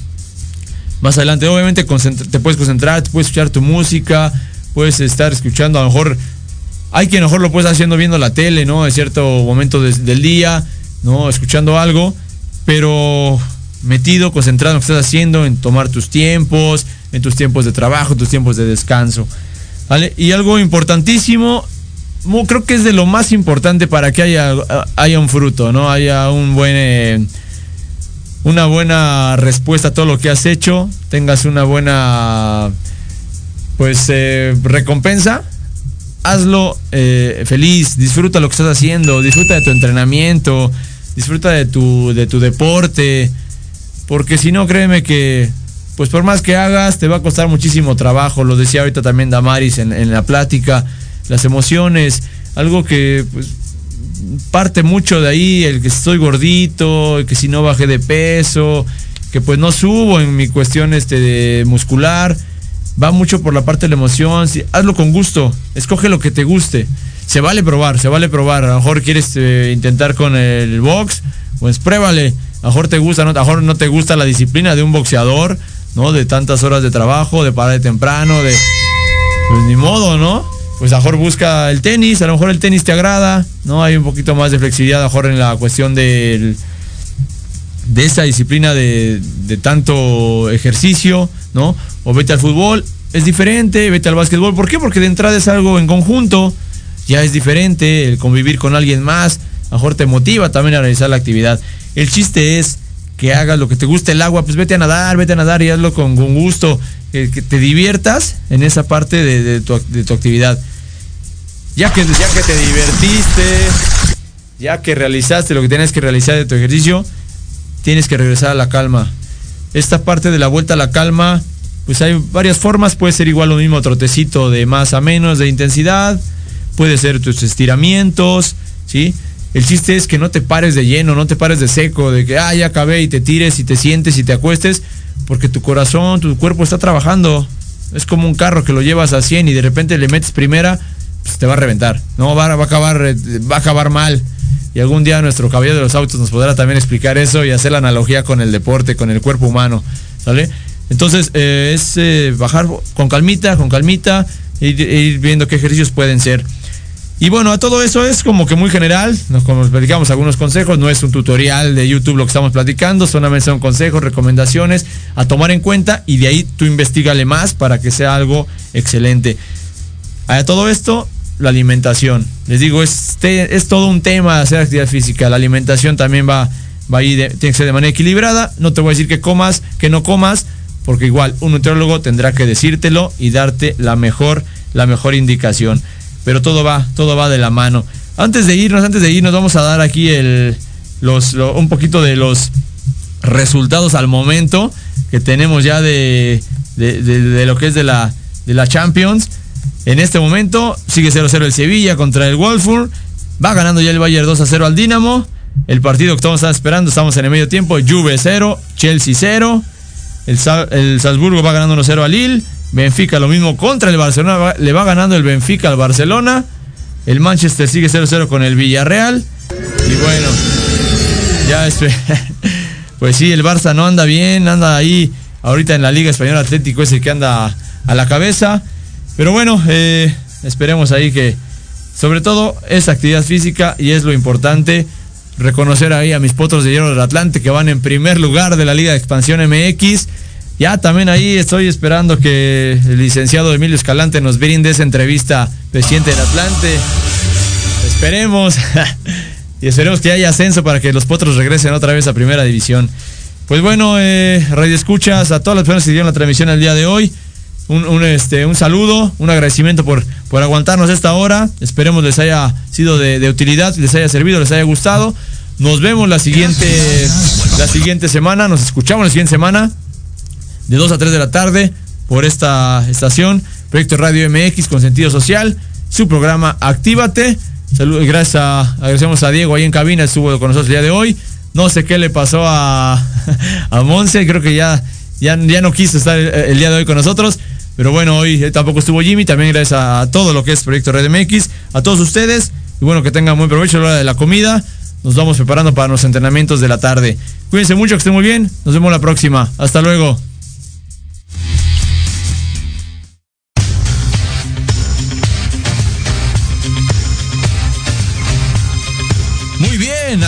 más adelante. Obviamente te puedes concentrar, te puedes escuchar tu música, puedes estar escuchando, a lo mejor hay quien a lo mejor lo puedes haciendo viendo la tele, ¿no? En cierto momento de, del día, ¿no? Escuchando algo, pero metido, concentrado en lo que estás haciendo, en tomar tus tiempos, en tus tiempos de trabajo, tus tiempos de descanso. ¿Vale? Y algo importantísimo, creo que es de lo más importante para que haya, haya un fruto, ¿no? Haya un buen, eh, una buena respuesta a todo lo que has hecho, tengas una buena, pues, eh, recompensa. Hazlo eh, feliz, disfruta lo que estás haciendo, disfruta de tu entrenamiento, disfruta de tu, de tu deporte, porque si no, créeme que pues por más que hagas, te va a costar muchísimo trabajo. Lo decía ahorita también Damaris en, en la plática, las emociones, algo que pues, parte mucho de ahí, el que estoy gordito, el que si no bajé de peso, que pues no subo en mi cuestión este de muscular. Va mucho por la parte de la emoción. Hazlo con gusto. Escoge lo que te guste. Se vale probar, se vale probar. A lo mejor quieres eh, intentar con el box, pues pruébale. A lo mejor te gusta, ¿no? a lo mejor no te gusta la disciplina de un boxeador ¿no? De tantas horas de trabajo, de parar de temprano, de... Pues ni modo, ¿no? Pues a busca el tenis, a lo mejor el tenis te agrada, ¿no? Hay un poquito más de flexibilidad a en la cuestión del de esa disciplina de, tanto ejercicio, ¿no? O vete al fútbol, es diferente, vete al básquetbol. ¿Por qué? Porque de entrada es algo en conjunto, ya es diferente, el convivir con alguien más, a te motiva también a realizar la actividad. El chiste es que hagas lo que te guste el agua, pues vete a nadar, vete a nadar y hazlo con, con gusto, que, te diviertas en esa parte de, de, tu, de tu actividad. Ya que, ya que te divertiste, ya que realizaste lo que tienes que realizar de tu ejercicio, tienes que regresar a la calma. Esta parte de la vuelta a la calma, pues hay varias formas, puede ser igual lo mismo trotecito de más a menos de intensidad, puede ser tus estiramientos, ¿sí? El chiste es que no te pares de lleno, no te pares de seco, de que, ah, ya acabé y te tires y te sientes y te acuestes, porque tu corazón, tu cuerpo está trabajando. Es como un carro que lo llevas a 100 y de repente le metes primera, pues te va a reventar. No, va, a acabar, va a acabar mal. Y algún día nuestro caballero de los autos nos podrá también explicar eso y hacer la analogía con el deporte, con el cuerpo humano. ¿Sale? Entonces, eh, es eh, bajar con calmita, con calmita, e ir, e ir, viendo qué ejercicios pueden ser. Y bueno, a todo eso es como que muy general, nos platicamos algunos consejos, no es un tutorial de YouTube lo que estamos platicando, solamente son consejos, recomendaciones a tomar en cuenta y de ahí tú investigale más para que sea algo excelente. A todo esto, la alimentación. Les digo, es, es todo un tema hacer actividad física. La alimentación también va, va a ir, de, tiene que ser de manera equilibrada. No te voy a decir que comas, que no comas, porque igual un nutriólogo tendrá que decírtelo y darte la mejor, la mejor indicación. Pero todo va, todo va de la mano. Antes de irnos, antes de irnos, vamos a dar aquí el, los, lo, un poquito de los resultados al momento que tenemos ya de, de, de, de lo que es de la, de la Champions. En este momento sigue 0-0 el Sevilla contra el Wolfsburg. Va ganando ya el Bayern 2-0 al Dinamo. El partido que estamos esperando, estamos en el medio tiempo. Juve 0, Chelsea 0. El, el Salzburgo va ganando 1-0 al Lille. Benfica lo mismo contra el Barcelona. Le va ganando el Benfica al Barcelona. El Manchester sigue 0-0 con el Villarreal. Y bueno, ya es, pues sí, el Barça no anda bien, anda ahí. Ahorita en la Liga Española Atlético es el que anda a la cabeza. Pero bueno, eh, esperemos ahí que, sobre todo, es actividad física y es lo importante. Reconocer ahí a mis potros de hierro del Atlante que van en primer lugar de la Liga de Expansión MX. Ya también ahí estoy esperando que el licenciado Emilio Escalante nos brinde esa entrevista, presidente del Atlante. Esperemos. y esperemos que haya ascenso para que los potros regresen otra vez a primera división. Pues bueno, eh, radio escuchas a todas las personas que dieron la transmisión el día de hoy. Un, este, un saludo, un agradecimiento por, por aguantarnos esta hora. Esperemos les haya sido de, de, utilidad, les haya servido, les haya gustado. Nos vemos la siguiente, la siguiente semana, nos escuchamos la siguiente semana, de 2 a 3 de la tarde, por esta estación, Proyecto Radio MX con sentido social, su programa Actívate. Salud, gracias a, agradecemos a Diego ahí en cabina, estuvo con nosotros el día de hoy. No sé qué le pasó a, a Monse, creo que ya, ya, ya no quiso estar el, el día de hoy con nosotros. Pero bueno, hoy tampoco estuvo Jimmy, también gracias a todo lo que es Proyecto Red MX, a todos ustedes, y bueno, que tengan buen provecho a la hora de la comida. Nos vamos preparando para los entrenamientos de la tarde. Cuídense mucho, que estén muy bien. Nos vemos la próxima. Hasta luego.